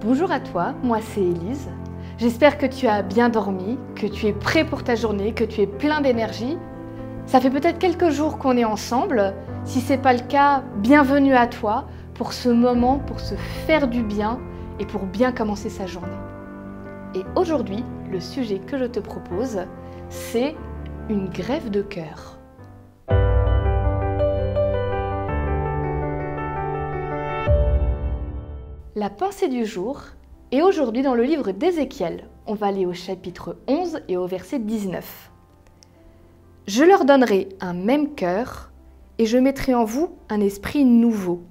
Bonjour à toi, moi c'est Élise. J'espère que tu as bien dormi, que tu es prêt pour ta journée, que tu es plein d'énergie. Ça fait peut-être quelques jours qu'on est ensemble. Si ce n'est pas le cas, bienvenue à toi pour ce moment, pour se faire du bien et pour bien commencer sa journée. Et aujourd'hui, le sujet que je te propose, c'est une grève de cœur. La pensée du jour est aujourd'hui dans le livre d'Ézéchiel. On va aller au chapitre 11 et au verset 19. Je leur donnerai un même cœur et je mettrai en vous un esprit nouveau.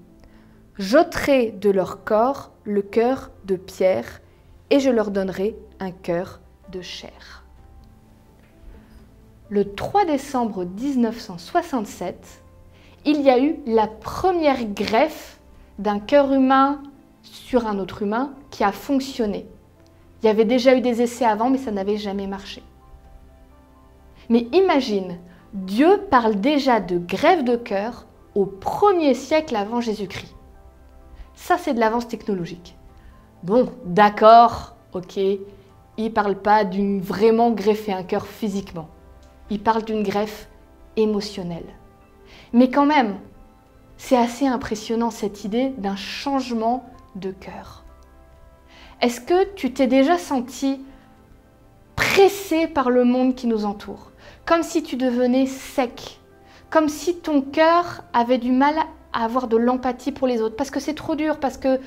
J'ôterai de leur corps le cœur de pierre et je leur donnerai un cœur de chair. Le 3 décembre 1967, il y a eu la première greffe d'un cœur humain sur un autre humain qui a fonctionné. Il y avait déjà eu des essais avant, mais ça n'avait jamais marché. Mais imagine, Dieu parle déjà de grève de cœur au premier siècle avant Jésus-Christ. Ça, c'est de l'avance technologique. Bon, d'accord, ok, il parle pas d'une vraiment greffer un cœur physiquement. Il parle d'une greffe émotionnelle. Mais quand même, c'est assez impressionnant cette idée d'un changement de cœur. Est-ce que tu t'es déjà senti pressé par le monde qui nous entoure Comme si tu devenais sec Comme si ton cœur avait du mal à avoir de l'empathie pour les autres Parce que c'est trop dur, parce qu'il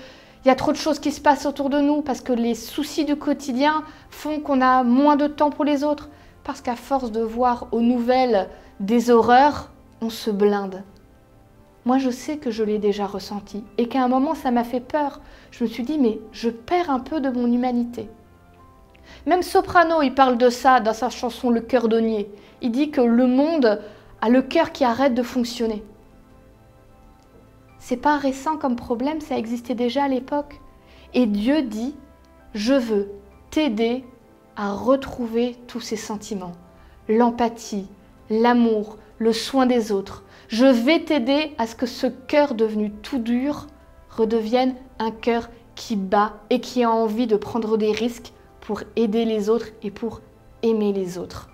y a trop de choses qui se passent autour de nous, parce que les soucis du quotidien font qu'on a moins de temps pour les autres, parce qu'à force de voir aux nouvelles des horreurs, on se blinde. Moi, je sais que je l'ai déjà ressenti et qu'à un moment, ça m'a fait peur. Je me suis dit, mais je perds un peu de mon humanité. Même Soprano, il parle de ça dans sa chanson Le cœur d'Onier. Il dit que le monde a le cœur qui arrête de fonctionner. C'est pas récent comme problème, ça existait déjà à l'époque. Et Dieu dit, je veux t'aider à retrouver tous ces sentiments, l'empathie, l'amour, le soin des autres, je vais t'aider à ce que ce cœur devenu tout dur redevienne un cœur qui bat et qui a envie de prendre des risques pour aider les autres et pour aimer les autres.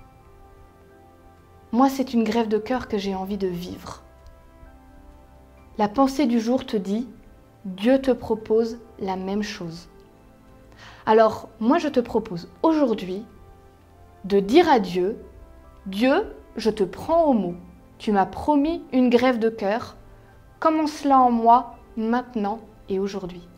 Moi, c'est une grève de cœur que j'ai envie de vivre. La pensée du jour te dit, Dieu te propose la même chose. Alors, moi, je te propose aujourd'hui de dire à Dieu, Dieu, je te prends au mot. Tu m'as promis une grève de cœur. Commence-la en moi maintenant et aujourd'hui.